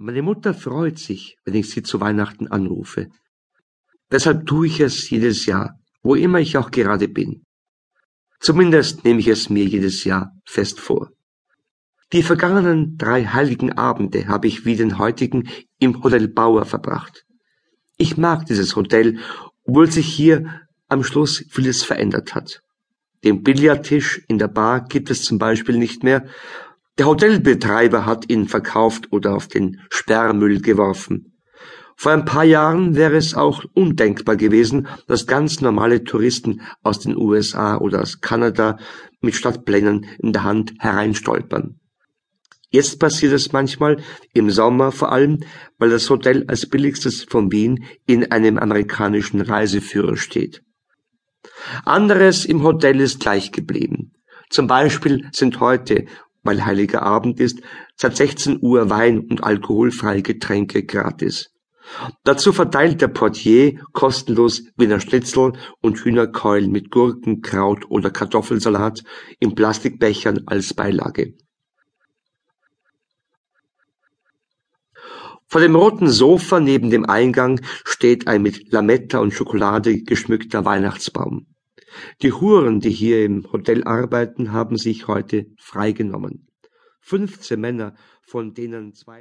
Meine Mutter freut sich, wenn ich sie zu Weihnachten anrufe. Deshalb tue ich es jedes Jahr, wo immer ich auch gerade bin. Zumindest nehme ich es mir jedes Jahr fest vor. Die vergangenen drei heiligen Abende habe ich wie den heutigen im Hotel Bauer verbracht. Ich mag dieses Hotel, obwohl sich hier am Schluss vieles verändert hat. Den Billardtisch in der Bar gibt es zum Beispiel nicht mehr der Hotelbetreiber hat ihn verkauft oder auf den Sperrmüll geworfen. Vor ein paar Jahren wäre es auch undenkbar gewesen, dass ganz normale Touristen aus den USA oder aus Kanada mit Stadtplänen in der Hand hereinstolpern. Jetzt passiert es manchmal, im Sommer vor allem, weil das Hotel als billigstes von Wien in einem amerikanischen Reiseführer steht. Anderes im Hotel ist gleich geblieben. Zum Beispiel sind heute weil Heiliger Abend ist, seit 16 Uhr Wein und alkoholfreie Getränke gratis. Dazu verteilt der Portier kostenlos Wiener Schnitzel und Hühnerkeulen mit Gurken, Kraut oder Kartoffelsalat in Plastikbechern als Beilage. Vor dem roten Sofa neben dem Eingang steht ein mit Lametta und Schokolade geschmückter Weihnachtsbaum. Die Huren, die hier im Hotel arbeiten, haben sich heute freigenommen. Fünfzehn Männer, von denen zwei